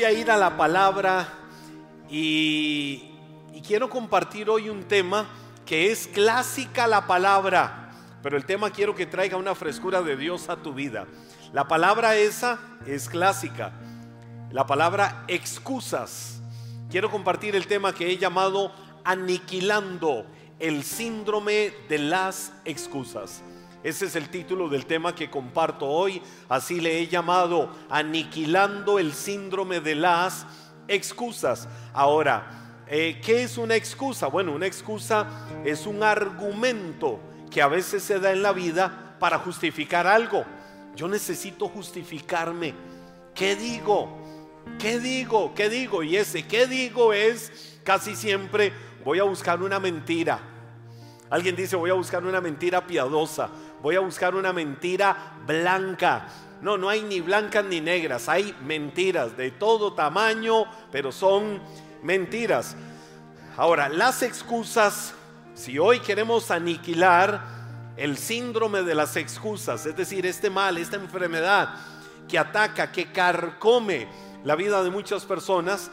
voy a ir a la palabra y, y quiero compartir hoy un tema que es clásica la palabra, pero el tema quiero que traiga una frescura de Dios a tu vida. La palabra esa es clásica, la palabra excusas. Quiero compartir el tema que he llamado aniquilando el síndrome de las excusas. Ese es el título del tema que comparto hoy. Así le he llamado Aniquilando el síndrome de las excusas. Ahora, eh, ¿qué es una excusa? Bueno, una excusa es un argumento que a veces se da en la vida para justificar algo. Yo necesito justificarme. ¿Qué digo? ¿Qué digo? ¿Qué digo? Y ese ¿qué digo? es casi siempre voy a buscar una mentira. Alguien dice voy a buscar una mentira piadosa voy a buscar una mentira blanca. No, no hay ni blancas ni negras, hay mentiras de todo tamaño, pero son mentiras. Ahora, las excusas, si hoy queremos aniquilar el síndrome de las excusas, es decir, este mal, esta enfermedad que ataca, que carcome la vida de muchas personas,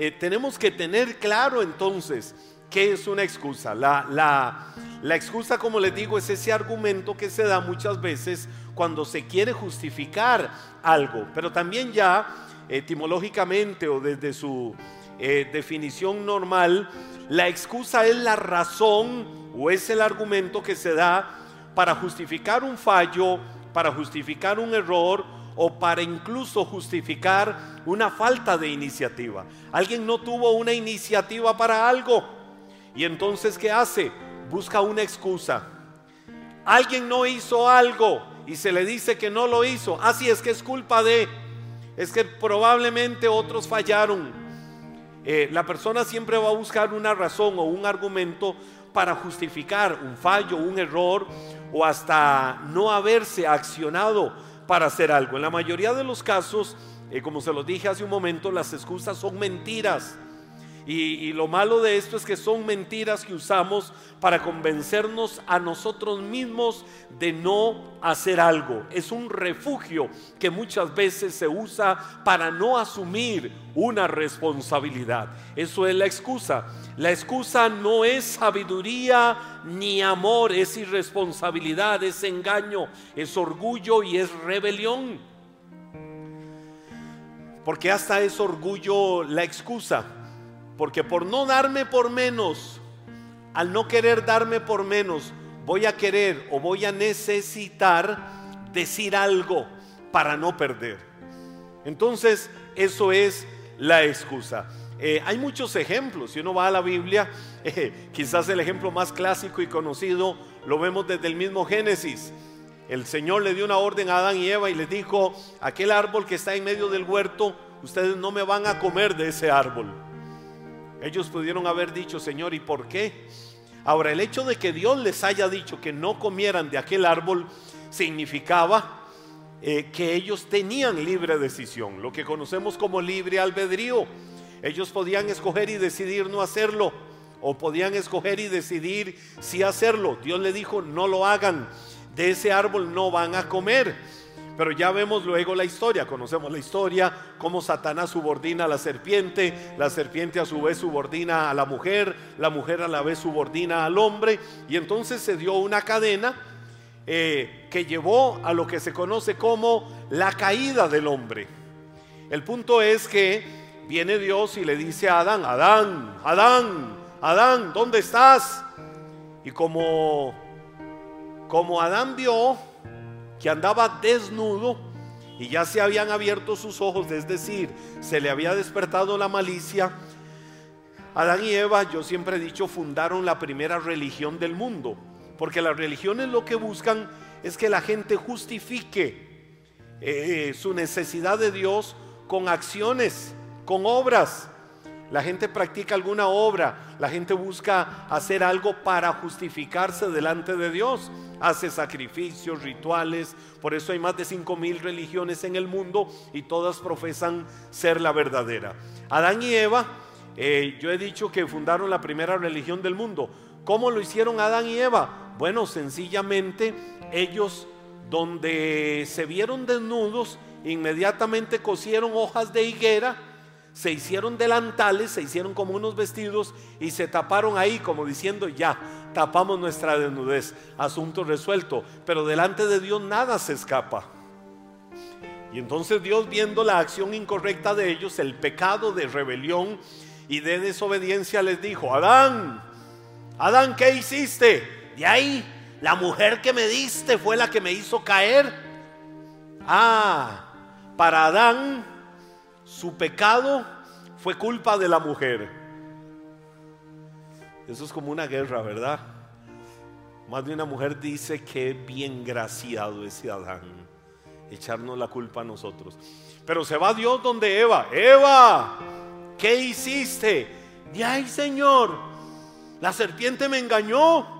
eh, tenemos que tener claro entonces qué es una excusa. La, la, la excusa, como les digo, es ese argumento que se da muchas veces cuando se quiere justificar algo, pero también ya etimológicamente o desde su eh, definición normal, la excusa es la razón o es el argumento que se da para justificar un fallo, para justificar un error o para incluso justificar una falta de iniciativa. Alguien no tuvo una iniciativa para algo y entonces ¿qué hace? busca una excusa. Alguien no hizo algo y se le dice que no lo hizo. Así ah, es que es culpa de, es que probablemente otros fallaron. Eh, la persona siempre va a buscar una razón o un argumento para justificar un fallo, un error o hasta no haberse accionado para hacer algo. En la mayoría de los casos, eh, como se los dije hace un momento, las excusas son mentiras. Y, lo malo de esto es que son mentiras que usamos para convencernos a nosotros mismos de no hacer algo. Es un refugio que muchas veces se usa para no asumir una responsabilidad. Eso es la excusa. La excusa no es sabiduría ni amor, es irresponsabilidad, es engaño, es orgullo y es rebelión. Porque hasta es orgullo la excusa. Porque por no darme por menos, al no querer darme por menos, voy a querer o voy a necesitar decir algo para no perder. Entonces, eso es la excusa. Eh, hay muchos ejemplos. Si uno va a la Biblia, eh, quizás el ejemplo más clásico y conocido lo vemos desde el mismo Génesis. El Señor le dio una orden a Adán y Eva y les dijo, aquel árbol que está en medio del huerto, ustedes no me van a comer de ese árbol. Ellos pudieron haber dicho, Señor, ¿y por qué? Ahora, el hecho de que Dios les haya dicho que no comieran de aquel árbol significaba eh, que ellos tenían libre decisión, lo que conocemos como libre albedrío. Ellos podían escoger y decidir no hacerlo, o podían escoger y decidir si hacerlo. Dios le dijo, no lo hagan, de ese árbol no van a comer. Pero ya vemos luego la historia, conocemos la historia, cómo Satanás subordina a la serpiente, la serpiente a su vez subordina a la mujer, la mujer a la vez subordina al hombre, y entonces se dio una cadena eh, que llevó a lo que se conoce como la caída del hombre. El punto es que viene Dios y le dice a Adán, Adán, Adán, Adán, ¿dónde estás? Y como, como Adán vio que andaba desnudo y ya se habían abierto sus ojos, es decir, se le había despertado la malicia. Adán y Eva, yo siempre he dicho, fundaron la primera religión del mundo, porque las religiones lo que buscan es que la gente justifique eh, su necesidad de Dios con acciones, con obras. La gente practica alguna obra, la gente busca hacer algo para justificarse delante de Dios hace sacrificios, rituales. Por eso hay más de 5 mil religiones en el mundo y todas profesan ser la verdadera. Adán y Eva, eh, yo he dicho que fundaron la primera religión del mundo. ¿Cómo lo hicieron Adán y Eva? Bueno, sencillamente ellos donde se vieron desnudos, inmediatamente cosieron hojas de higuera, se hicieron delantales, se hicieron como unos vestidos y se taparon ahí como diciendo, ya, tapamos nuestra desnudez, asunto resuelto, pero delante de Dios nada se escapa. Y entonces Dios viendo la acción incorrecta de ellos, el pecado de rebelión y de desobediencia, les dijo, Adán, Adán, ¿qué hiciste? De ahí, la mujer que me diste fue la que me hizo caer. Ah, para Adán su pecado fue culpa de la mujer. Eso es como una guerra, ¿verdad? Más de una mujer dice que bien graciado ese Adán, echarnos la culpa a nosotros. Pero se va Dios donde Eva, Eva, ¿qué hiciste? De ahí, Señor, la serpiente me engañó.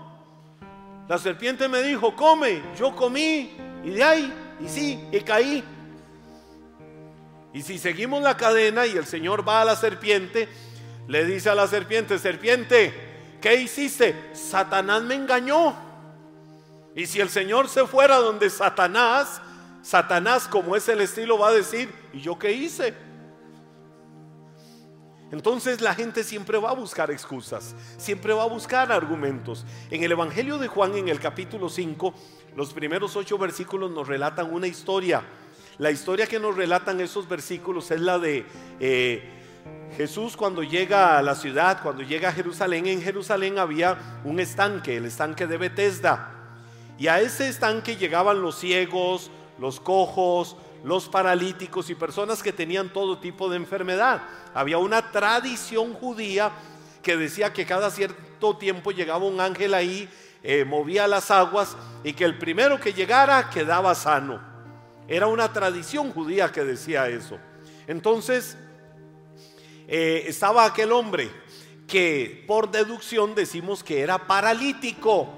La serpiente me dijo, come, yo comí, y de ahí, y sí, y caí. Y si seguimos la cadena y el Señor va a la serpiente, le dice a la serpiente, serpiente, ¿qué hiciste? Satanás me engañó. Y si el Señor se fuera donde Satanás, Satanás como es el estilo va a decir, ¿y yo qué hice? Entonces la gente siempre va a buscar excusas, siempre va a buscar argumentos. En el Evangelio de Juan, en el capítulo 5, los primeros ocho versículos nos relatan una historia la historia que nos relatan esos versículos es la de eh, Jesús cuando llega a la ciudad, cuando llega a Jerusalén. En Jerusalén había un estanque, el estanque de Bethesda. Y a ese estanque llegaban los ciegos, los cojos, los paralíticos y personas que tenían todo tipo de enfermedad. Había una tradición judía que decía que cada cierto tiempo llegaba un ángel ahí, eh, movía las aguas y que el primero que llegara quedaba sano. Era una tradición judía que decía eso. Entonces, eh, estaba aquel hombre que por deducción decimos que era paralítico.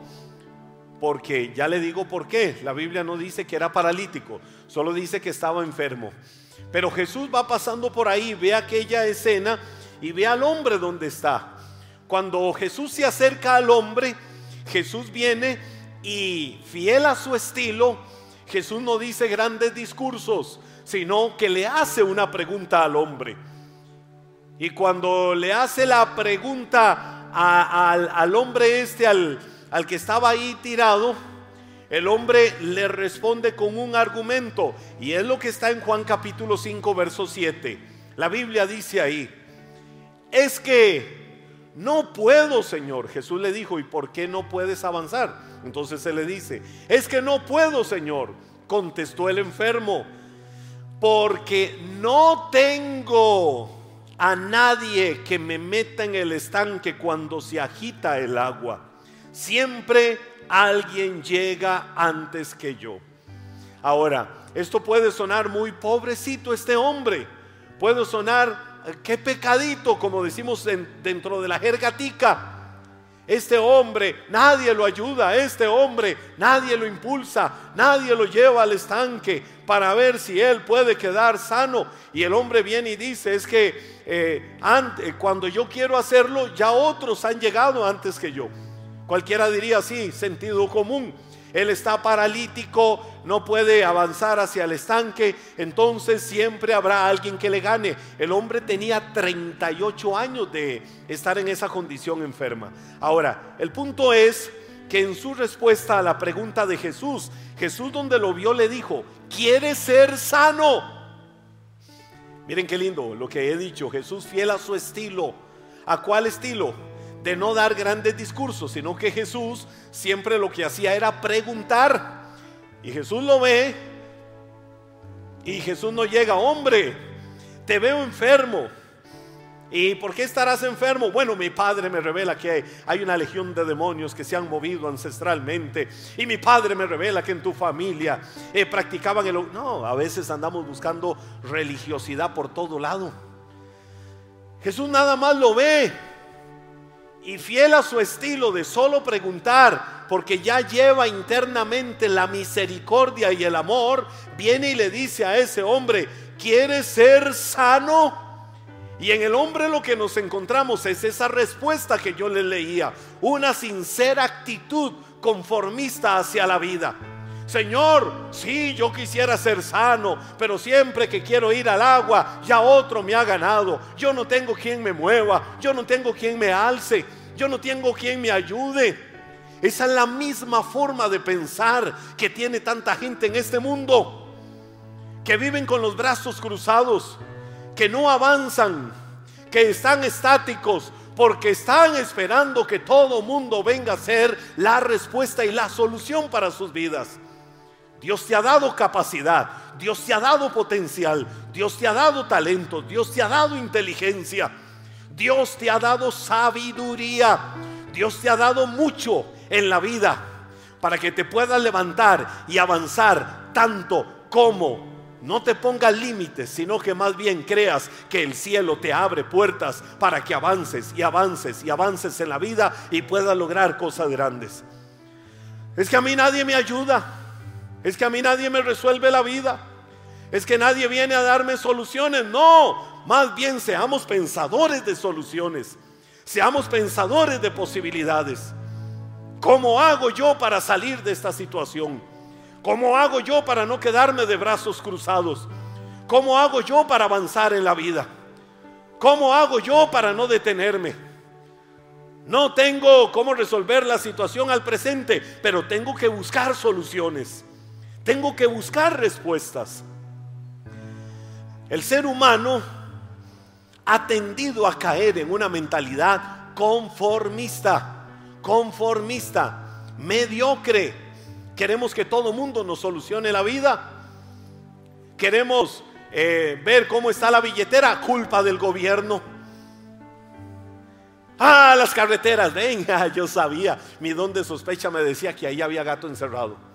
Porque ya le digo por qué. La Biblia no dice que era paralítico, solo dice que estaba enfermo. Pero Jesús va pasando por ahí, ve aquella escena y ve al hombre donde está. Cuando Jesús se acerca al hombre, Jesús viene y fiel a su estilo, Jesús no dice grandes discursos, sino que le hace una pregunta al hombre. Y cuando le hace la pregunta al, hombre este, al, al que estaba ahí tirado, el hombre le responde con un argumento. Y es lo que está en Juan capítulo 5, verso 7. La Biblia dice ahí, es que no puedo, Señor. Jesús le dijo, ¿y por qué no puedes avanzar? Entonces se le dice, es que no puedo, Señor, contestó el enfermo, porque no tengo a nadie que me meta en el estanque cuando se agita el agua. Siempre alguien llega antes que yo. Ahora, esto puede sonar muy pobrecito este hombre. Puede sonar, eh, qué pecadito, como decimos dentro de la jergatica. Este hombre nadie lo ayuda, este hombre nadie lo impulsa, nadie lo lleva al estanque para ver si él puede quedar sano. Y el hombre viene y dice, es que eh, antes, cuando yo quiero hacerlo, ya otros han llegado antes que yo. Cualquiera diría así, sentido común él está paralítico, no puede avanzar hacia el estanque, entonces siempre habrá alguien que le gane. El hombre tenía 38 años de estar en esa condición enferma. Ahora, el punto es que en su respuesta a la pregunta de Jesús, Jesús donde lo vio le dijo, ¿quieres ser sano? Miren qué lindo lo que he dicho, Jesús fiel a su estilo. ¿A cuál estilo? De no dar grandes discursos, sino que Jesús siempre lo que hacía era preguntar. Y Jesús lo ve y Jesús no llega, hombre, te veo enfermo. ¿Y por qué estarás enfermo? Bueno, mi padre me revela que hay una legión de demonios que se han movido ancestralmente. Y mi padre me revela que en tu familia eh, practicaban el... No, a veces andamos buscando religiosidad por todo lado. Jesús nada más lo ve y fiel a su estilo de solo preguntar, porque ya lleva internamente la misericordia y el amor, viene y le dice a ese hombre, ¿quieres ser sano? Y en el hombre lo que nos encontramos es esa respuesta que yo le leía, una sincera actitud conformista hacia la vida. Señor, sí, yo quisiera ser sano, pero siempre que quiero ir al agua, ya otro me ha ganado. Yo no tengo quien me mueva, yo no tengo quien me alce, yo no tengo quien me ayude. Esa es la misma forma de pensar que tiene tanta gente en este mundo, que viven con los brazos cruzados, que no avanzan, que están estáticos, porque están esperando que todo mundo venga a ser la respuesta y la solución para sus vidas. Dios te ha dado capacidad, Dios te ha dado potencial, Dios te ha dado talento, Dios te ha dado inteligencia, Dios te ha dado sabiduría, Dios te ha dado mucho en la vida para que te puedas levantar y avanzar tanto como no te pongas límites, sino que más bien creas que el cielo te abre puertas para que avances y avances y avances en la vida y puedas lograr cosas grandes. Es que a mí nadie me ayuda. Es que a mí nadie me resuelve la vida. Es que nadie viene a darme soluciones. No, más bien seamos pensadores de soluciones. Seamos pensadores de posibilidades. ¿Cómo hago yo para salir de esta situación? ¿Cómo hago yo para no quedarme de brazos cruzados? ¿Cómo hago yo para avanzar en la vida? ¿Cómo hago yo para no detenerme? No tengo cómo resolver la situación al presente, pero tengo que buscar soluciones. Tengo que buscar respuestas. El ser humano ha tendido a caer en una mentalidad conformista, conformista, mediocre. Queremos que todo mundo nos solucione la vida. Queremos eh, ver cómo está la billetera, culpa del gobierno. Ah, las carreteras, venga, yo sabía, mi don de sospecha me decía que ahí había gato encerrado.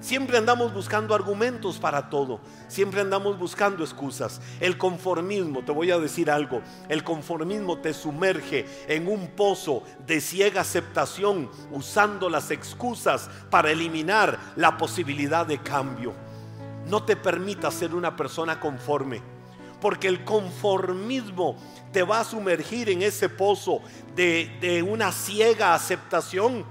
Siempre andamos buscando argumentos para todo. Siempre andamos buscando excusas. El conformismo, te voy a decir algo, el conformismo te sumerge en un pozo de ciega aceptación usando las excusas para eliminar la posibilidad de cambio. No te permita ser una persona conforme, porque el conformismo te va a sumergir en ese pozo de, de una ciega aceptación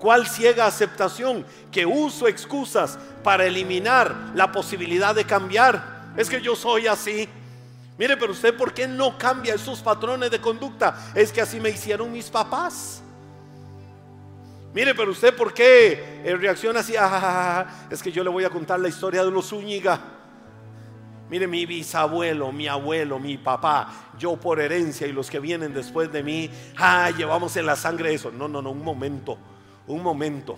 ¿Cuál ciega aceptación? Que uso excusas para eliminar la posibilidad de cambiar. Es que yo soy así. Mire, pero usted, ¿por qué no cambia esos patrones de conducta? Es que así me hicieron mis papás. Mire, pero usted, ¿por qué eh, reacciona así? Ah, es que yo le voy a contar la historia de los Zúñiga. Mire, mi bisabuelo, mi abuelo, mi papá, yo por herencia y los que vienen después de mí, ah, llevamos en la sangre eso. No, no, no, un momento un momento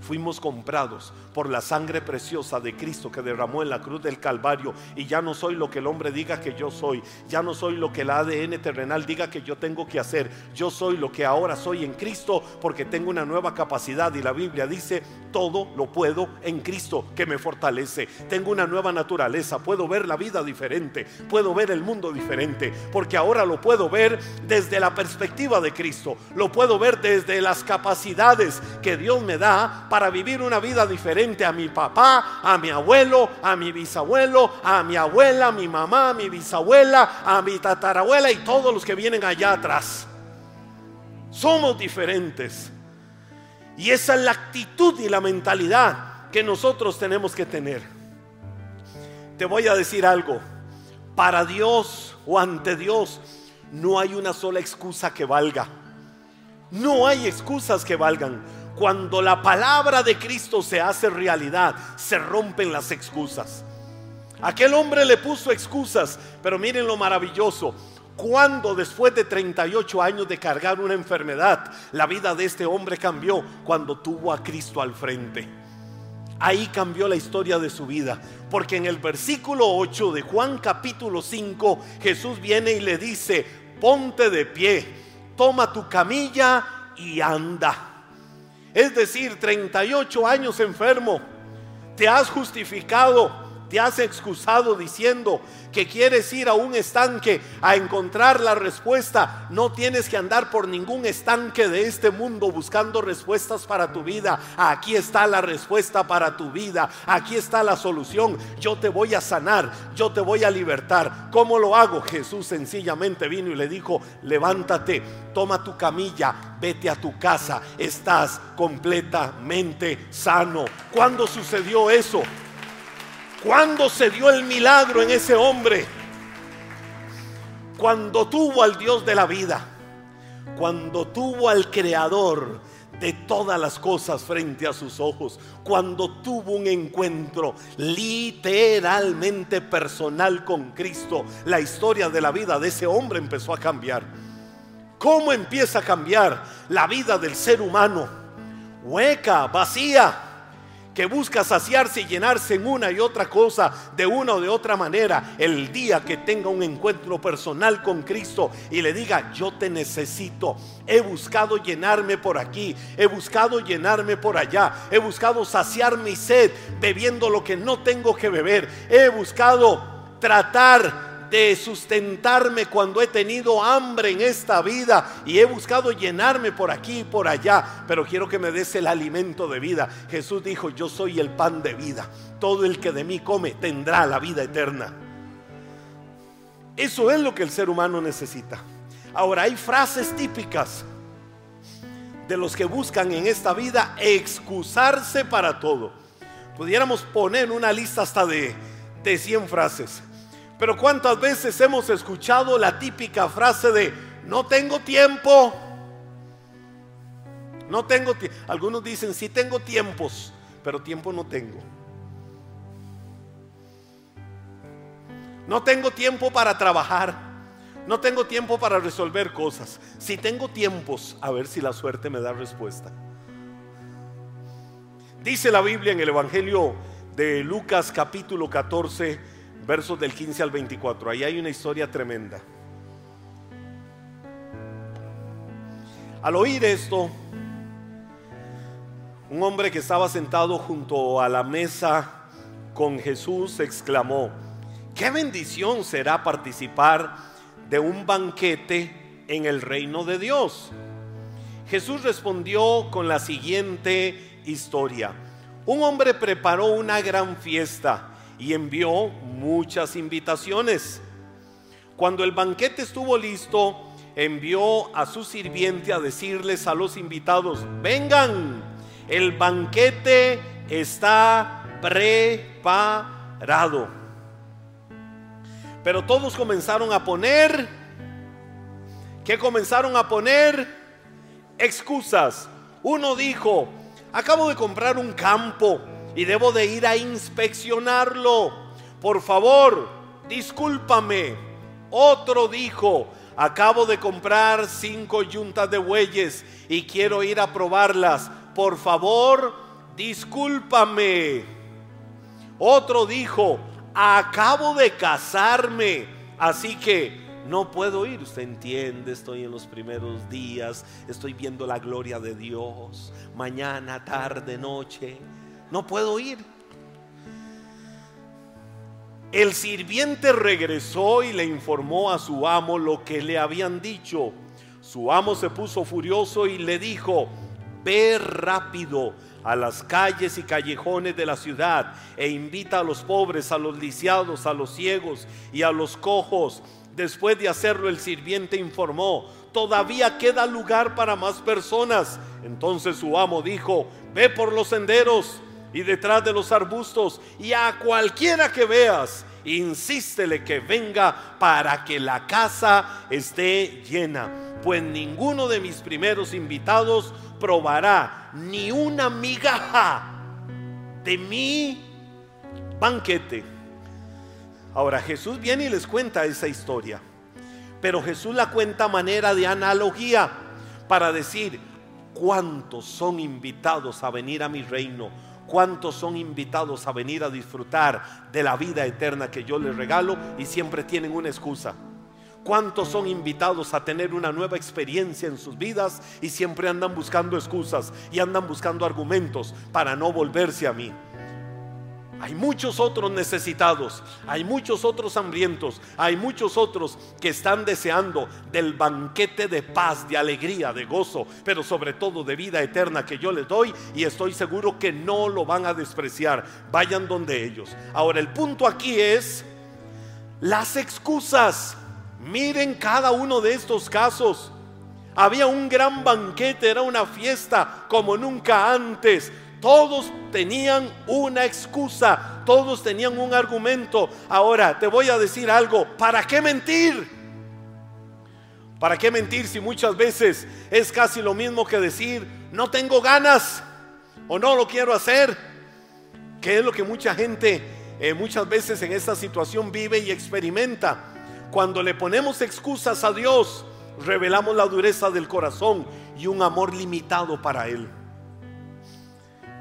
fuimos comprados por la sangre preciosa de Cristo que derramó en la cruz del Calvario. Y ya no soy lo que el hombre diga que yo soy, ya no soy lo que el ADN terrenal diga que yo tengo que hacer, yo soy lo que ahora soy en Cristo porque tengo una nueva capacidad. Y la Biblia dice, todo lo puedo en Cristo que me fortalece, tengo una nueva naturaleza, puedo ver la vida diferente, puedo ver el mundo diferente, porque ahora lo puedo ver desde la perspectiva de Cristo, lo puedo ver desde las capacidades que Dios me da para vivir una vida diferente a mi papá, a mi abuelo, a mi bisabuelo, a mi abuela, a mi mamá, a mi bisabuela, a mi tatarabuela y todos los que vienen allá atrás. Somos diferentes. Y esa es la actitud y la mentalidad que nosotros tenemos que tener. Te voy a decir algo. Para Dios o ante Dios no hay una sola excusa que valga. No hay excusas que valgan. Cuando la palabra de Cristo se hace realidad, se rompen las excusas. Aquel hombre le puso excusas, pero miren lo maravilloso. Cuando después de 38 años de cargar una enfermedad, la vida de este hombre cambió cuando tuvo a Cristo al frente. Ahí cambió la historia de su vida. Porque en el versículo 8 de Juan capítulo 5, Jesús viene y le dice, ponte de pie, toma tu camilla y anda. Es decir, 38 años enfermo, te has justificado, te has excusado diciendo que quieres ir a un estanque a encontrar la respuesta, no tienes que andar por ningún estanque de este mundo buscando respuestas para tu vida. Aquí está la respuesta para tu vida. Aquí está la solución. Yo te voy a sanar, yo te voy a libertar. ¿Cómo lo hago? Jesús sencillamente vino y le dijo, levántate, toma tu camilla, vete a tu casa. Estás completamente sano. ¿Cuándo sucedió eso? ¿Cuándo se dio el milagro en ese hombre? Cuando tuvo al Dios de la vida, cuando tuvo al Creador de todas las cosas frente a sus ojos, cuando tuvo un encuentro literalmente personal con Cristo, la historia de la vida de ese hombre empezó a cambiar. ¿Cómo empieza a cambiar la vida del ser humano? Hueca, vacía que busca saciarse y llenarse en una y otra cosa, de una o de otra manera, el día que tenga un encuentro personal con Cristo y le diga, yo te necesito, he buscado llenarme por aquí, he buscado llenarme por allá, he buscado saciar mi sed bebiendo lo que no tengo que beber, he buscado tratar de sustentarme cuando he tenido hambre en esta vida y he buscado llenarme por aquí y por allá, pero quiero que me des el alimento de vida. Jesús dijo, yo soy el pan de vida. Todo el que de mí come tendrá la vida eterna. Eso es lo que el ser humano necesita. Ahora hay frases típicas de los que buscan en esta vida excusarse para todo. Pudiéramos poner una lista hasta de, de 100 frases. Pero cuántas veces hemos escuchado la típica frase de no tengo tiempo. No tengo tiempo. Algunos dicen sí tengo tiempos, pero tiempo no tengo. No tengo tiempo para trabajar. No tengo tiempo para resolver cosas. Si tengo tiempos, a ver si la suerte me da respuesta. Dice la Biblia en el Evangelio de Lucas capítulo 14, versos del 15 al 24. Ahí hay una historia tremenda. Al oír esto, un hombre que estaba sentado junto a la mesa con Jesús exclamó, qué bendición será participar de un banquete en el reino de Dios. Jesús respondió con la siguiente historia. Un hombre preparó una gran fiesta y envió muchas invitaciones. Cuando el banquete estuvo listo, envió a su sirviente a decirles a los invitados, vengan, el banquete está preparado. Pero todos comenzaron a poner, ¿qué comenzaron a poner? Excusas. Uno dijo, acabo de comprar un campo y debo de ir a inspeccionarlo. Por favor, discúlpame. Otro dijo, acabo de comprar cinco yuntas de bueyes y quiero ir a probarlas. Por favor, discúlpame. Otro dijo, acabo de casarme, así que no puedo ir. Usted entiende, estoy en los primeros días, estoy viendo la gloria de Dios, mañana, tarde, noche no puedo ir. El sirviente regresó y le informó a su amo lo que le habían dicho. Su amo se puso furioso y le dijo, ve rápido a las calles y callejones de la ciudad e invita a los pobres, a los lisiados, a los ciegos y a los cojos. Después de hacerlo, el sirviente informó, todavía queda lugar para más personas. Entonces su amo dijo, ve por los senderos y detrás de los arbustos y a cualquiera que veas, insístele que venga para que la casa esté llena. Pues ninguno de mis primeros invitados probará ni una migaja de mi banquete. Ahora Jesús viene y les cuenta esa historia, pero Jesús la cuenta a manera de analogía para decir cuántos son invitados a venir a mi reino ¿Cuántos son invitados a venir a disfrutar de la vida eterna que yo les regalo y siempre tienen una excusa? ¿Cuántos son invitados a tener una nueva experiencia en sus vidas y siempre andan buscando excusas y andan buscando argumentos para no volverse a mí? Hay muchos otros necesitados, hay muchos otros hambrientos, hay muchos otros que están deseando del banquete de paz, de alegría, de gozo, pero sobre todo de vida eterna que yo les doy y estoy seguro que no lo van a despreciar. Vayan donde ellos. Ahora el punto aquí es las excusas. Miren cada uno de estos casos. Había un gran banquete, era una fiesta como nunca antes. Todos tenían una excusa, todos tenían un argumento. Ahora te voy a decir algo, ¿para qué mentir? ¿Para qué mentir si muchas veces es casi lo mismo que decir, no tengo ganas o no lo quiero hacer? Que es lo que mucha gente eh, muchas veces en esta situación vive y experimenta. Cuando le ponemos excusas a Dios, revelamos la dureza del corazón y un amor limitado para Él.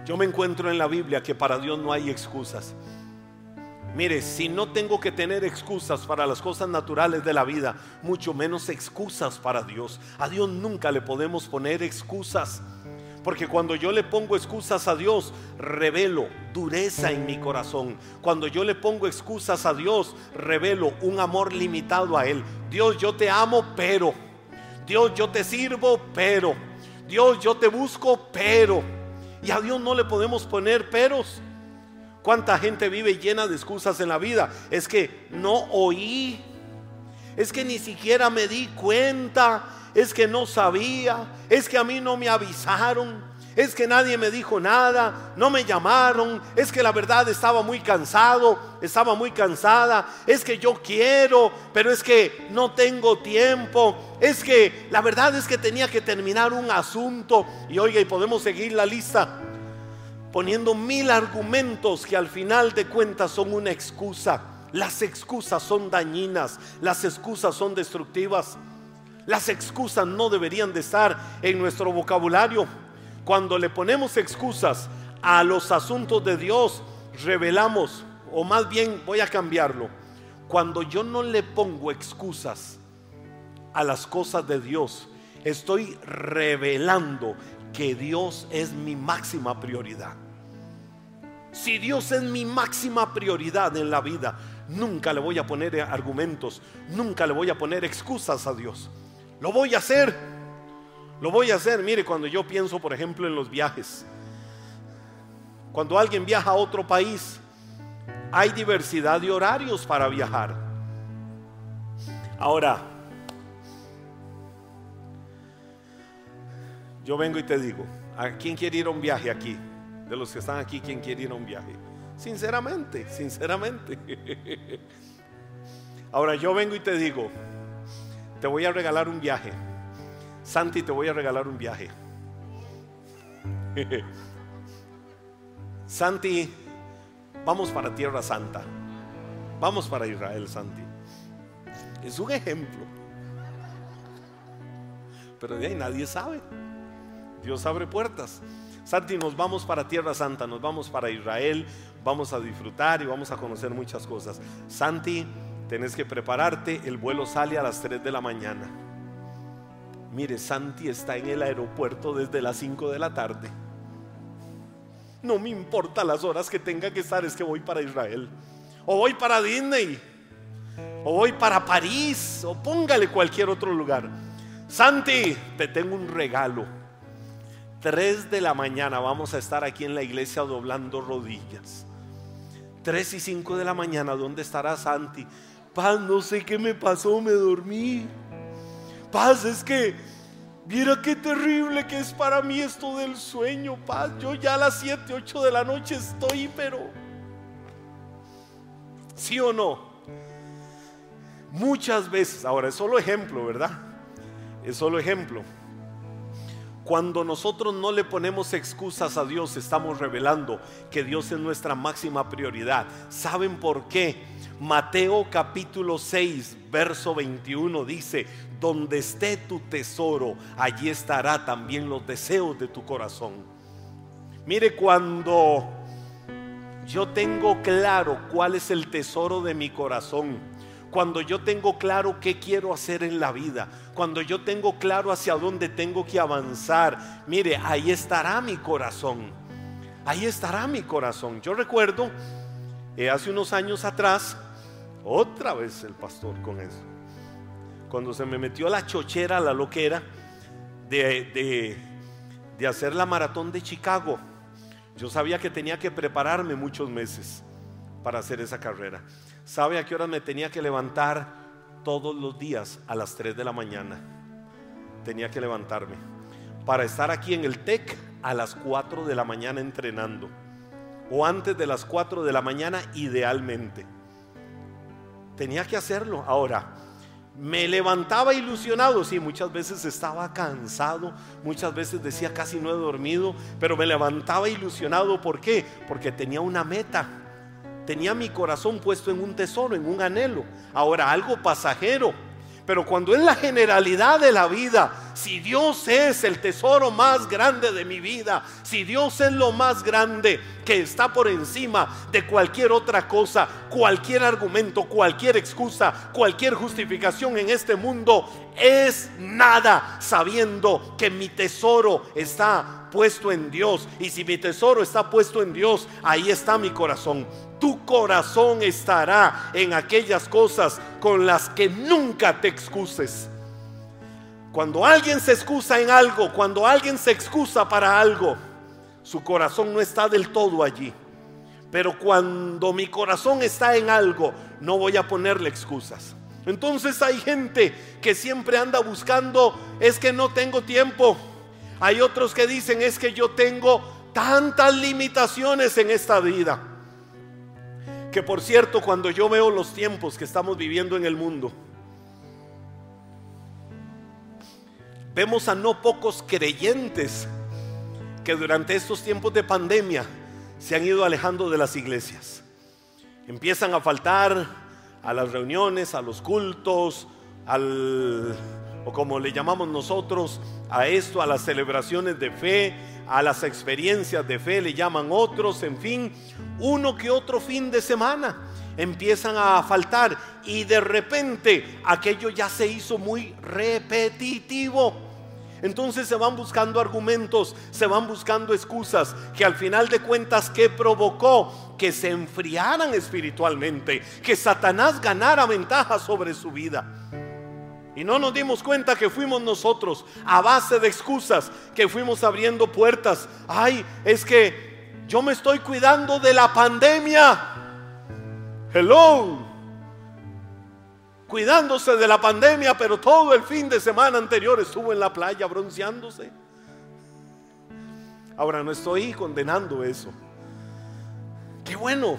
Yo me encuentro en la Biblia que para Dios no hay excusas. Mire, si no tengo que tener excusas para las cosas naturales de la vida, mucho menos excusas para Dios. A Dios nunca le podemos poner excusas. Porque cuando yo le pongo excusas a Dios, revelo dureza en mi corazón. Cuando yo le pongo excusas a Dios, revelo un amor limitado a Él. Dios, yo te amo, pero. Dios, yo te sirvo, pero. Dios, yo te busco, pero. Y a Dios no le podemos poner peros. ¿Cuánta gente vive llena de excusas en la vida? Es que no oí. Es que ni siquiera me di cuenta es que no sabía, es que a mí no me avisaron, es que nadie me dijo nada, no me llamaron, es que la verdad estaba muy cansado, estaba muy cansada, es que yo quiero, pero es que no tengo tiempo, es que la verdad es que tenía que terminar un asunto y oiga, y podemos seguir la lista poniendo mil argumentos que al final de cuentas son una excusa. Las excusas son dañinas, las excusas son destructivas. Las excusas no deberían de estar en nuestro vocabulario. Cuando le ponemos excusas a los asuntos de Dios, revelamos, o más bien voy a cambiarlo, cuando yo no le pongo excusas a las cosas de Dios, estoy revelando que Dios es mi máxima prioridad. Si Dios es mi máxima prioridad en la vida, nunca le voy a poner argumentos, nunca le voy a poner excusas a Dios. Lo voy a hacer. Lo voy a hacer. Mire, cuando yo pienso, por ejemplo, en los viajes. Cuando alguien viaja a otro país, hay diversidad de horarios para viajar. Ahora, yo vengo y te digo, ¿a quién quiere ir a un viaje aquí? De los que están aquí, ¿quién quiere ir a un viaje? Sinceramente, sinceramente. Ahora yo vengo y te digo, te voy a regalar un viaje. Santi, te voy a regalar un viaje. Santi, vamos para Tierra Santa. Vamos para Israel, Santi. Es un ejemplo. Pero de ahí nadie sabe. Dios abre puertas. Santi, nos vamos para Tierra Santa, nos vamos para Israel, vamos a disfrutar y vamos a conocer muchas cosas. Santi, Tienes que prepararte, el vuelo sale a las 3 de la mañana. Mire, Santi está en el aeropuerto desde las 5 de la tarde. No me importa las horas que tenga que estar, es que voy para Israel. O voy para Disney. O voy para París. O póngale cualquier otro lugar. Santi, te tengo un regalo. 3 de la mañana vamos a estar aquí en la iglesia doblando rodillas. 3 y 5 de la mañana, ¿dónde estará Santi? Paz, no sé qué me pasó, me dormí. Paz, es que, mira qué terrible que es para mí esto del sueño, paz. Yo ya a las 7, 8 de la noche estoy, pero... ¿Sí o no? Muchas veces, ahora es solo ejemplo, ¿verdad? Es solo ejemplo. Cuando nosotros no le ponemos excusas a Dios, estamos revelando que Dios es nuestra máxima prioridad. ¿Saben por qué? Mateo capítulo 6, verso 21 dice, donde esté tu tesoro, allí estará también los deseos de tu corazón. Mire, cuando yo tengo claro cuál es el tesoro de mi corazón, cuando yo tengo claro qué quiero hacer en la vida, cuando yo tengo claro hacia dónde tengo que avanzar, mire, ahí estará mi corazón. Ahí estará mi corazón. Yo recuerdo Eh, hace unos años atrás, otra vez el pastor con eso, cuando se me metió la chochera, la loquera, de, de, de hacer la maratón de Chicago, yo sabía que tenía que prepararme muchos meses para hacer esa carrera. ¿Sabe a qué hora me tenía que levantar? Todos los días a las 3 de la mañana. Tenía que levantarme para estar aquí en el TEC a las 4 de la mañana entrenando. O antes de las 4 de la mañana idealmente. Tenía que hacerlo. Ahora, me levantaba ilusionado, sí, muchas veces estaba cansado, muchas veces decía casi no he dormido, pero me levantaba ilusionado, ¿por qué? Porque tenía una meta, tenía mi corazón puesto en un tesoro, en un anhelo, ahora algo pasajero, pero cuando en la generalidad de la vida, si Dios es el tesoro más grande de mi vida, si Dios es lo más grande que está por encima de cualquier otra cosa, cualquier argumento, cualquier excusa, cualquier justificación en este mundo, es nada sabiendo que mi tesoro está puesto en Dios. Y si mi tesoro está puesto en Dios, ahí está mi corazón tu corazón estará en aquellas cosas con las que nunca te excuses. Cuando alguien se excusa en algo, cuando alguien se excusa para algo, su corazón no está del todo allí. Pero cuando mi corazón está en algo, no voy a ponerle excusas. Entonces hay gente que siempre anda buscando, es que no tengo tiempo. Hay otros que dicen, es que yo tengo tantas limitaciones en esta vida. Que por cierto, cuando yo veo los tiempos que estamos viviendo en el mundo, vemos a no pocos creyentes que durante estos tiempos de pandemia se han ido alejando de las iglesias. Empiezan a faltar a las reuniones, a los cultos, al o como le llamamos nosotros a esto, a las celebraciones de fe, a las experiencias de fe, le llaman otros, en fin, uno que otro fin de semana empiezan a faltar y de repente aquello ya se hizo muy repetitivo. Entonces se van buscando argumentos, se van buscando excusas que al final de cuentas que provocó que se enfriaran espiritualmente, que Satanás ganara ventaja sobre su vida. Y no nos dimos cuenta que fuimos nosotros, a base de excusas, que fuimos abriendo puertas. Ay, es que yo me estoy cuidando de la pandemia. Hello. Cuidándose de la pandemia, pero todo el fin de semana anterior estuvo en la playa bronceándose. Ahora no estoy condenando eso. Qué bueno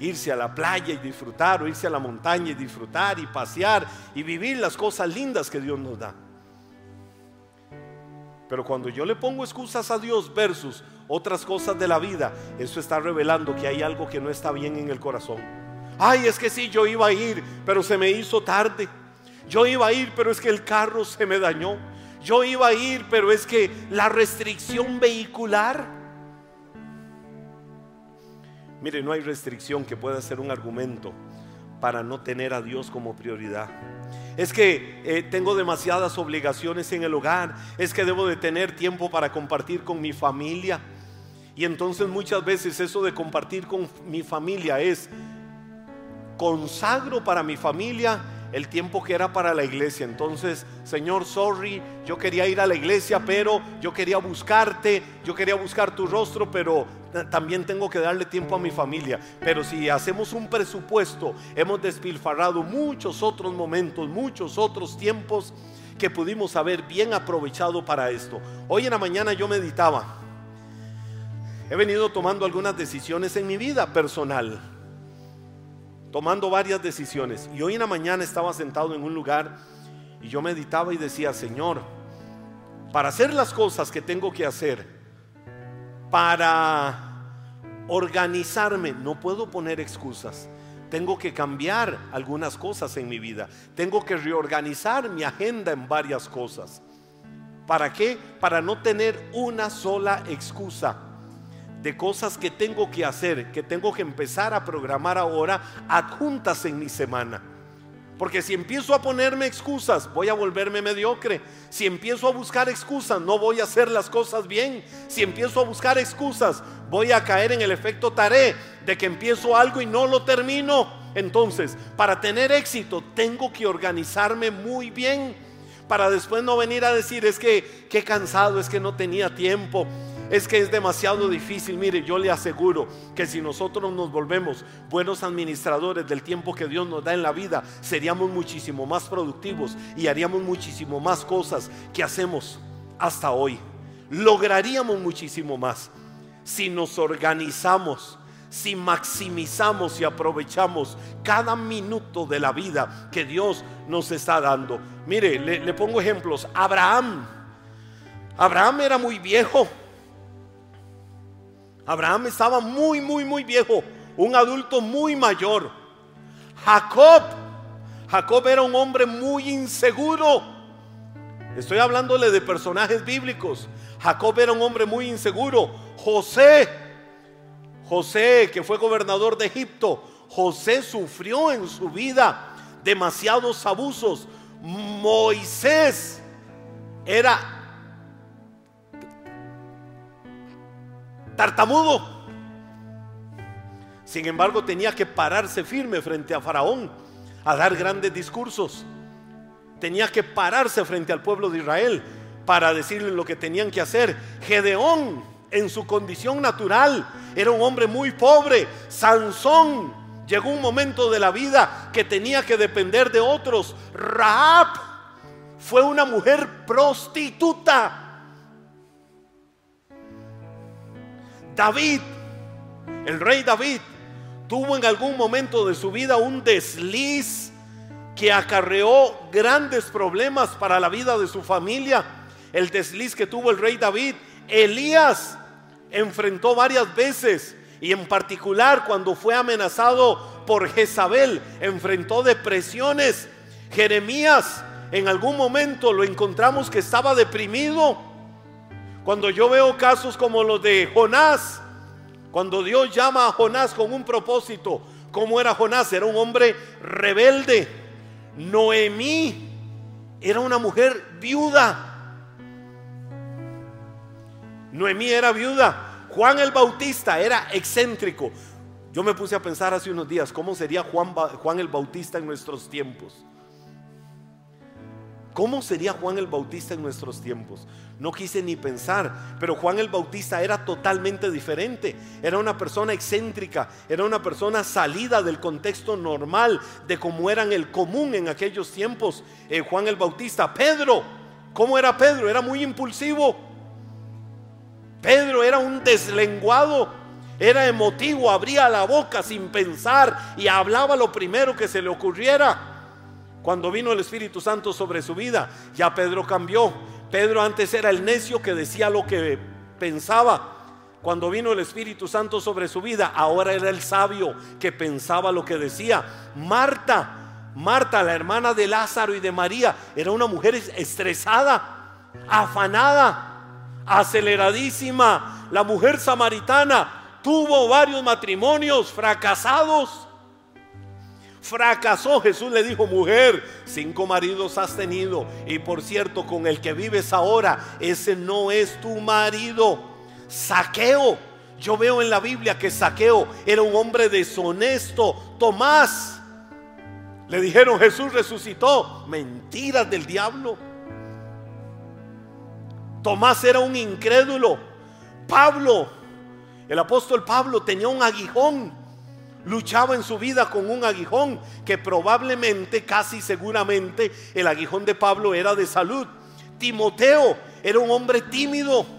irse a la playa y disfrutar, o irse a la montaña y disfrutar y pasear y vivir las cosas lindas que Dios nos da. Pero cuando yo le pongo excusas a Dios versus otras cosas de la vida, eso está revelando que hay algo que no está bien en el corazón. Ay, es que sí, yo iba a ir, pero se me hizo tarde. Yo iba a ir, pero es que el carro se me dañó. Yo iba a ir, pero es que la restricción vehicular Mire, no hay restricción que pueda ser un argumento para no tener a Dios como prioridad. Es que eh, tengo demasiadas obligaciones en el hogar, es que debo de tener tiempo para compartir con mi familia. Y entonces muchas veces eso de compartir con mi familia es consagro para mi familia el tiempo que era para la iglesia. Entonces, Señor, sorry, yo quería ir a la iglesia, pero yo quería buscarte, yo quería buscar tu rostro, pero también tengo que darle tiempo a mi familia. Pero si hacemos un presupuesto, hemos despilfarrado muchos otros momentos, muchos otros tiempos que pudimos haber bien aprovechado para esto. Hoy en la mañana yo meditaba. He venido tomando algunas decisiones en mi vida personal tomando varias decisiones. Y hoy en la mañana estaba sentado en un lugar y yo meditaba y decía, Señor, para hacer las cosas que tengo que hacer, para organizarme, no puedo poner excusas. Tengo que cambiar algunas cosas en mi vida. Tengo que reorganizar mi agenda en varias cosas. ¿Para qué? Para no tener una sola excusa de cosas que tengo que hacer, que tengo que empezar a programar ahora, adjuntas en mi semana. Porque si empiezo a ponerme excusas, voy a volverme mediocre. Si empiezo a buscar excusas, no voy a hacer las cosas bien. Si empiezo a buscar excusas, voy a caer en el efecto taré de que empiezo algo y no lo termino. Entonces, para tener éxito, tengo que organizarme muy bien. Para después no venir a decir, es que qué cansado, es que no tenía tiempo es que es demasiado difícil. Mire, yo le aseguro que si nosotros nos volvemos buenos administradores del tiempo que Dios nos da en la vida, seríamos muchísimo más productivos y haríamos muchísimo más cosas que hacemos hasta hoy. Lograríamos muchísimo más si nos organizamos, si maximizamos y aprovechamos cada minuto de la vida que Dios nos está dando. Mire, le, le pongo ejemplos. Abraham. Abraham era muy viejo Abraham estaba muy, muy, muy viejo, un adulto muy mayor. Jacob, Jacob era un hombre muy inseguro. Estoy hablándole de personajes bíblicos. Jacob era un hombre muy inseguro. José, José que fue gobernador de Egipto, José sufrió en su vida demasiados abusos. Moisés era tartamudo. Sin embargo, tenía que pararse firme frente a Faraón a dar grandes discursos. Tenía que pararse frente al pueblo de Israel para decirle lo que tenían que hacer. Gedeón, en su condición natural, era un hombre muy pobre. Sansón, llegó un momento de la vida que tenía que depender de otros. Raab fue una mujer prostituta David, el rey David, tuvo en algún momento de su vida un desliz que acarreó grandes problemas para la vida de su familia. El desliz que tuvo el rey David. Elías enfrentó varias veces y en particular cuando fue amenazado por Jezabel, enfrentó depresiones. Jeremías en algún momento lo encontramos que estaba deprimido cuando yo veo casos como los de Jonás, cuando Dios llama a Jonás con un propósito, ¿cómo era Jonás? Era un hombre rebelde. Noemí era una mujer viuda. Noemí era viuda. Juan el Bautista era excéntrico. Yo me puse a pensar hace unos días, ¿cómo sería Juan, Juan el Bautista en nuestros tiempos? ¿Cómo sería Juan el Bautista en nuestros tiempos? No quise ni pensar, pero Juan el Bautista era totalmente diferente. Era una persona excéntrica, era una persona salida del contexto normal de cómo eran el común en aquellos tiempos. Eh, Juan el Bautista, Pedro, ¿cómo era Pedro? Era muy impulsivo. Pedro era un deslenguado, era emotivo, abría la boca sin pensar y hablaba lo primero que se le ocurriera. Cuando vino el Espíritu Santo sobre su vida, ya Pedro cambió. Pedro antes era el necio que decía lo que pensaba. Cuando vino el Espíritu Santo sobre su vida, ahora era el sabio que pensaba lo que decía. Marta, Marta, la hermana de Lázaro y de María, era una mujer estresada, afanada, aceleradísima. La mujer samaritana tuvo varios matrimonios fracasados fracasó, Jesús le dijo, mujer, cinco maridos has tenido y por cierto, con el que vives ahora, ese no es tu marido. Saqueo, yo veo en la Biblia que Saqueo era un hombre deshonesto. Tomás, le dijeron, Jesús resucitó. Mentiras del diablo. Tomás era un incrédulo. Pablo, el apóstol Pablo tenía un aguijón luchaba en su vida con un aguijón que probablemente, casi seguramente, el aguijón de Pablo era de salud. Timoteo era un hombre tímido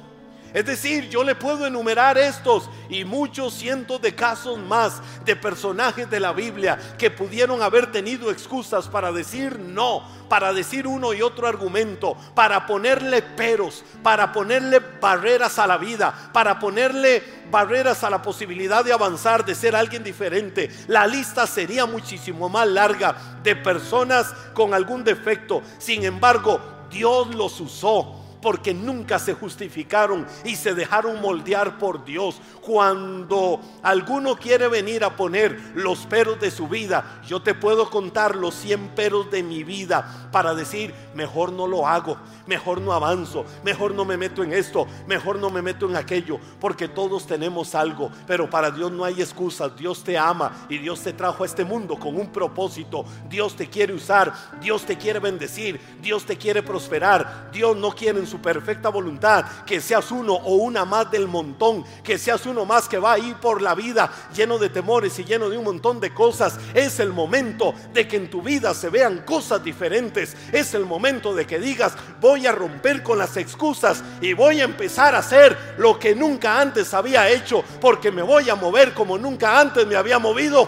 es decir, yo le puedo enumerar estos y muchos cientos de casos más de personajes de la Biblia que pudieron haber tenido excusas para decir no, para decir uno y otro argumento, para ponerle peros, para ponerle barreras a la vida, para ponerle barreras a la posibilidad de avanzar, de ser alguien diferente. La lista sería muchísimo más larga de personas con algún defecto. Sin embargo, Dios los usó porque nunca se justificaron y se dejaron moldear por Dios. Cuando alguno quiere venir a poner los peros de su vida, yo te puedo contar los 100 peros de mi vida para decir, mejor no lo hago, mejor no avanzo, mejor no me meto en esto, mejor no me meto en aquello, porque todos tenemos algo, pero para Dios no hay excusas. Dios te ama y Dios te trajo a este mundo con un propósito. Dios te quiere usar, Dios te quiere bendecir, Dios te quiere prosperar. Dios no quiere su perfecta voluntad que seas uno o una más del montón, que seas uno más que va a ir por la vida lleno de temores y lleno de un montón de cosas. Es el momento de que en tu vida se vean cosas diferentes. Es el momento de que digas, voy a romper con las excusas y voy a empezar a hacer lo que nunca antes había hecho, porque me voy a mover como nunca antes me había movido.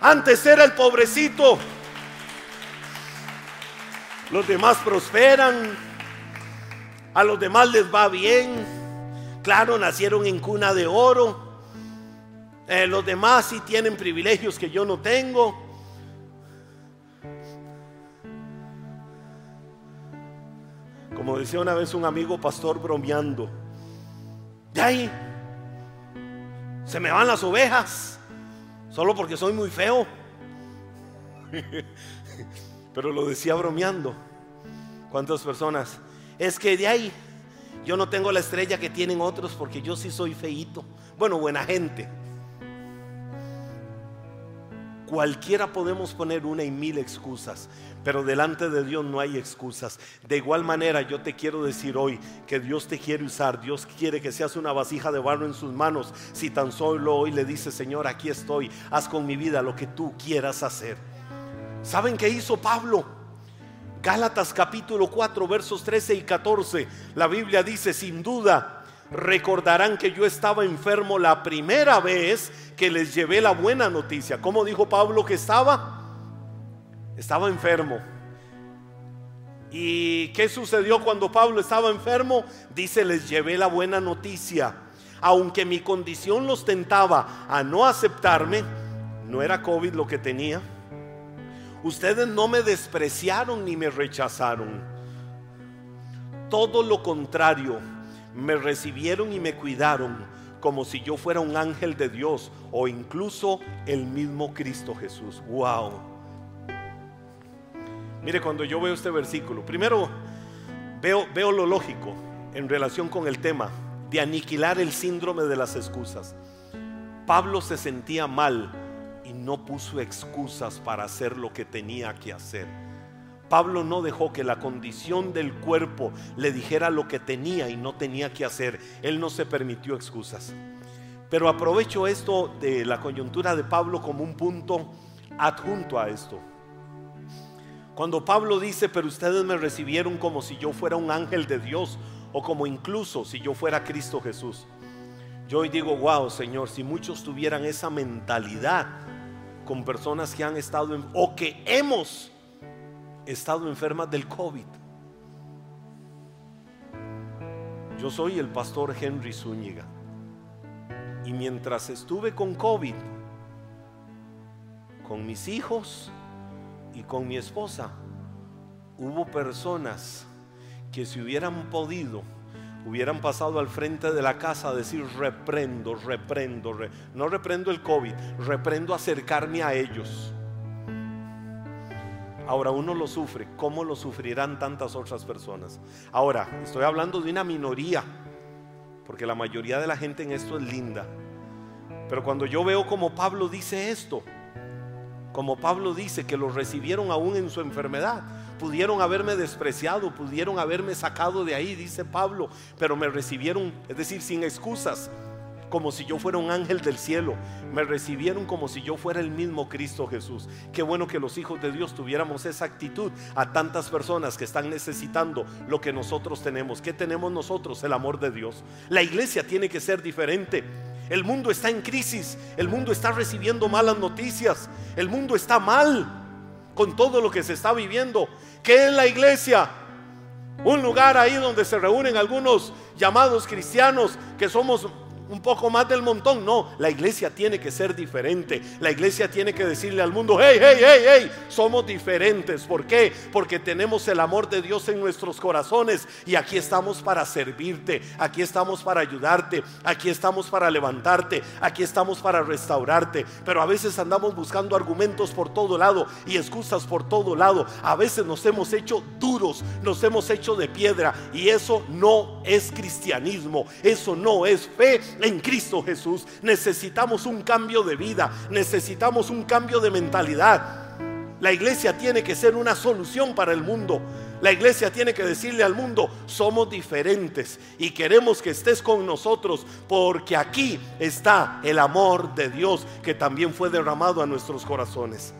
Antes era el pobrecito. Los demás prosperan. A los demás les va bien. Claro, nacieron en cuna de oro. Eh, los demás sí tienen privilegios que yo no tengo. Como decía una vez un amigo pastor bromeando. De ahí se me van las ovejas. Solo porque soy muy feo. Pero lo decía bromeando. ¿Cuántas personas? Es que de ahí yo no tengo la estrella que tienen otros porque yo sí soy feito. Bueno, buena gente. Cualquiera podemos poner una y mil excusas, pero delante de Dios no hay excusas. De igual manera yo te quiero decir hoy que Dios te quiere usar, Dios quiere que seas una vasija de barro en sus manos. Si tan solo hoy le dices, Señor, aquí estoy, haz con mi vida lo que tú quieras hacer. ¿Saben qué hizo Pablo? Gálatas capítulo 4 versos 13 y 14. La Biblia dice, sin duda, recordarán que yo estaba enfermo la primera vez que les llevé la buena noticia. ¿Cómo dijo Pablo que estaba? Estaba enfermo. ¿Y qué sucedió cuando Pablo estaba enfermo? Dice, les llevé la buena noticia. Aunque mi condición los tentaba a no aceptarme, no era COVID lo que tenía. Ustedes no me despreciaron ni me rechazaron. Todo lo contrario, me recibieron y me cuidaron como si yo fuera un ángel de Dios o incluso el mismo Cristo Jesús. Wow. Mire, cuando yo veo este versículo, primero veo, veo lo lógico en relación con el tema de aniquilar el síndrome de las excusas. Pablo se sentía mal y no puso excusas para hacer lo que tenía que hacer. Pablo no dejó que la condición del cuerpo le dijera lo que tenía y no tenía que hacer. Él no se permitió excusas. Pero aprovecho esto de la coyuntura de Pablo como un punto adjunto a esto. Cuando Pablo dice, pero ustedes me recibieron como si yo fuera un ángel de Dios o como incluso si yo fuera Cristo Jesús. Yo hoy digo, wow, Señor, si muchos tuvieran esa mentalidad con personas que han estado en, o que hemos estado enfermas del COVID. Yo soy el pastor Henry Zúñiga. Y mientras estuve con COVID, con mis hijos y con mi esposa, hubo personas que si hubieran podido, hubieran pasado al frente de la casa a decir, reprendo, reprendo, no reprendo el COVID, reprendo acercarme a ellos Ahora uno lo sufre, ¿cómo lo sufrirán tantas otras personas? Ahora, estoy hablando de una minoría, porque la mayoría de la gente en esto es linda. Pero cuando yo veo como Pablo dice esto, como Pablo dice que lo recibieron aún en su enfermedad, pudieron haberme despreciado, pudieron haberme sacado de ahí, dice Pablo, pero me recibieron, es decir, sin excusas, como si yo fuera un ángel del cielo. Me recibieron como si yo fuera el mismo Cristo Jesús. Qué bueno que los hijos de Dios tuviéramos esa actitud a tantas personas que están necesitando lo que nosotros tenemos. ¿Qué tenemos nosotros? El amor de Dios. La iglesia tiene que ser diferente. El mundo está en crisis. El mundo está recibiendo malas noticias. El mundo está mal con todo lo que se está viviendo. ¿Qué es la iglesia? Un lugar ahí donde se reúnen algunos llamados cristianos que somos un poco más del montón. No, la iglesia tiene que ser diferente. La iglesia tiene que decirle al mundo, hey, hey, hey, hey, somos diferentes. ¿Por qué? Porque tenemos el amor de Dios en nuestros corazones y aquí estamos para servirte, aquí estamos para ayudarte, aquí estamos para levantarte, aquí estamos para restaurarte. Pero a veces andamos buscando argumentos por todo lado y excusas por todo lado. A veces nos hemos hecho duros, nos hemos hecho de piedra y eso no es cristianismo, eso no es fe en Cristo Jesús. Necesitamos un cambio de vida, necesitamos un cambio de mentalidad. La iglesia tiene que ser una solución para el mundo. La iglesia tiene que decirle al mundo, somos diferentes y queremos que estés con nosotros porque aquí está el amor de Dios que también fue derramado a nuestros corazones.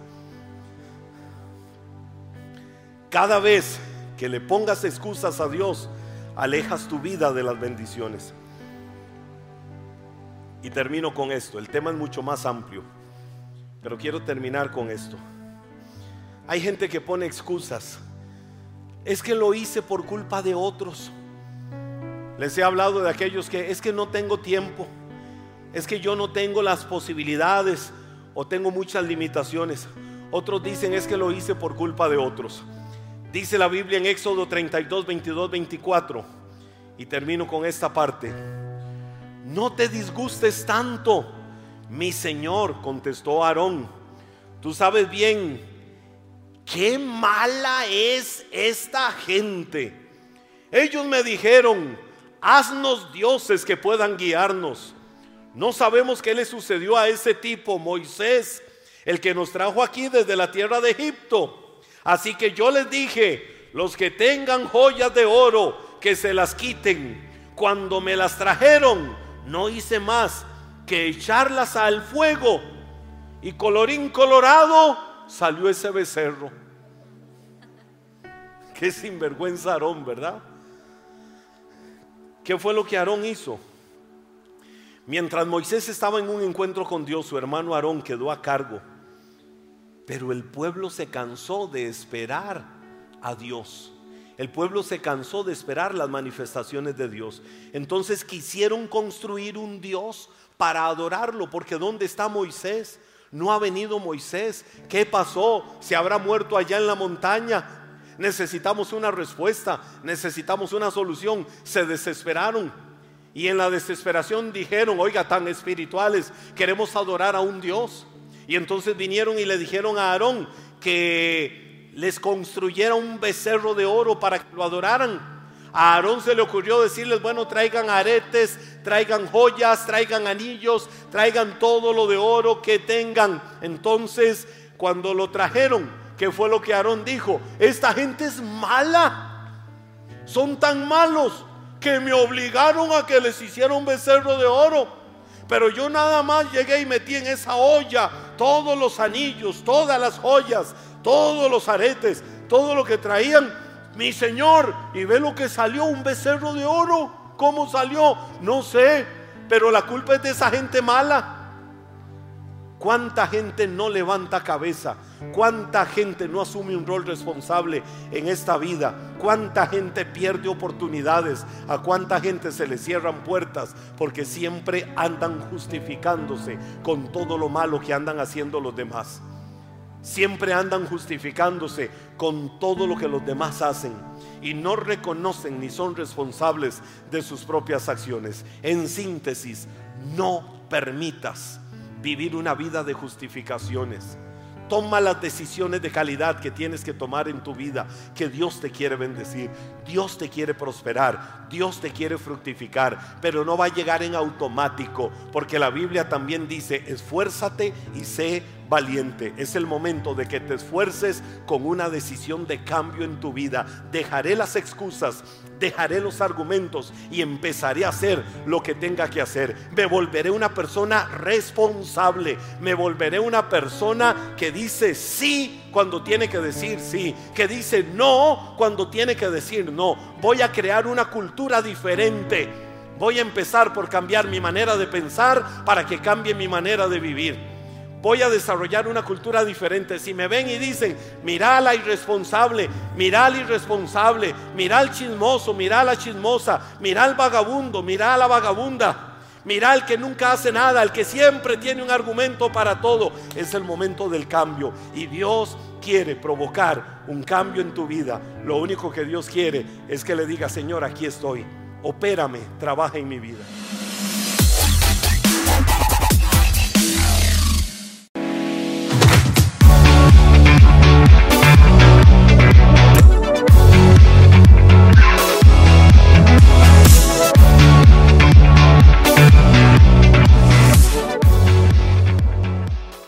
Cada vez que le pongas excusas a Dios, alejas tu vida de las bendiciones. Y termino con esto. El tema es mucho más amplio. Pero quiero terminar con esto. Hay gente que pone excusas. Es que lo hice por culpa de otros. Les he hablado de aquellos que es que no tengo tiempo. Es que yo no tengo las posibilidades o tengo muchas limitaciones. Otros dicen es que lo hice por culpa de otros. Dice la Biblia en Éxodo 32, 22, 24. Y termino con esta parte no te disgustes tanto. Mi Señor, contestó Aarón, tú sabes bien qué mala es esta gente. Ellos me dijeron, haznos dioses que puedan guiarnos. No sabemos qué le sucedió a ese tipo, Moisés, el que nos trajo aquí desde la tierra de Egipto. Así que yo les dije, los que tengan joyas de oro, que se las quiten. Cuando me las trajeron, no hice más que echarlas al fuego y colorín colorado salió ese becerro. Qué sinvergüenza Aarón, ¿verdad? ¿Qué fue lo que Aarón hizo? Mientras Moisés estaba en un encuentro con Dios, su hermano Aarón quedó a cargo. Pero el pueblo se cansó de esperar a Dios. El pueblo se cansó de esperar las manifestaciones de Dios. Entonces quisieron construir un Dios para adorarlo, porque ¿dónde está Moisés? No ha venido Moisés. ¿Qué pasó? ¿Se habrá muerto allá en la montaña? Necesitamos una respuesta, necesitamos una solución. Se desesperaron. Y en la desesperación dijeron, oiga, tan espirituales, queremos adorar a un Dios. Y entonces vinieron y le dijeron a Aarón que les construyera un becerro de oro para que lo adoraran. A Aarón se le ocurrió decirles, bueno, traigan aretes, traigan joyas, traigan anillos, traigan todo lo de oro que tengan. Entonces, cuando lo trajeron, ¿qué fue lo que Aarón dijo? Esta gente es mala. Son tan malos que me obligaron a que les hiciera un becerro de oro. Pero yo nada más llegué y metí en esa olla todos los anillos, todas las joyas, todos los aretes, todo lo que traían, mi Señor, y ve lo que salió, un becerro de oro. ¿Cómo salió? No sé, pero la culpa es de esa gente mala. ¿Cuánta gente no levanta cabeza? ¿Cuánta gente no asume un rol responsable en esta vida? ¿Cuánta gente pierde oportunidades? ¿A cuánta gente se le cierran puertas porque siempre andan justificándose con todo lo malo que andan haciendo los demás? Siempre andan justificándose con todo lo que los demás hacen y no reconocen ni son responsables de sus propias acciones. En síntesis, no permitas vivir una vida de justificaciones. Toma las decisiones de calidad que tienes que tomar en tu vida, que Dios te quiere bendecir, Dios te quiere prosperar, Dios te quiere fructificar, pero no va a llegar en automático, porque la Biblia también dice, esfuérzate y sé valiente. Es el momento de que te esfuerces con una decisión de cambio en tu vida. Dejaré las excusas, dejaré los argumentos y empezaré a hacer lo que tenga que hacer. Me volveré una persona responsable. Me volveré una persona que dice sí cuando tiene que decir sí, que dice no cuando tiene que decir no. Voy a crear una cultura diferente. Voy a empezar por cambiar mi manera de pensar para que cambie mi manera de vivir voy a desarrollar una cultura diferente. Si me ven y dicen, mira a la irresponsable, mira al irresponsable, mira al chismoso, mira a la chismosa, mira al vagabundo, mira a la vagabunda, Mira al que nunca hace nada, al que siempre tiene un argumento para todo. Es el momento del cambio. Y Dios quiere provocar un cambio en tu vida. Lo único que Dios quiere es que le diga, Señor, aquí estoy. Opérame, trabaja en mi vida.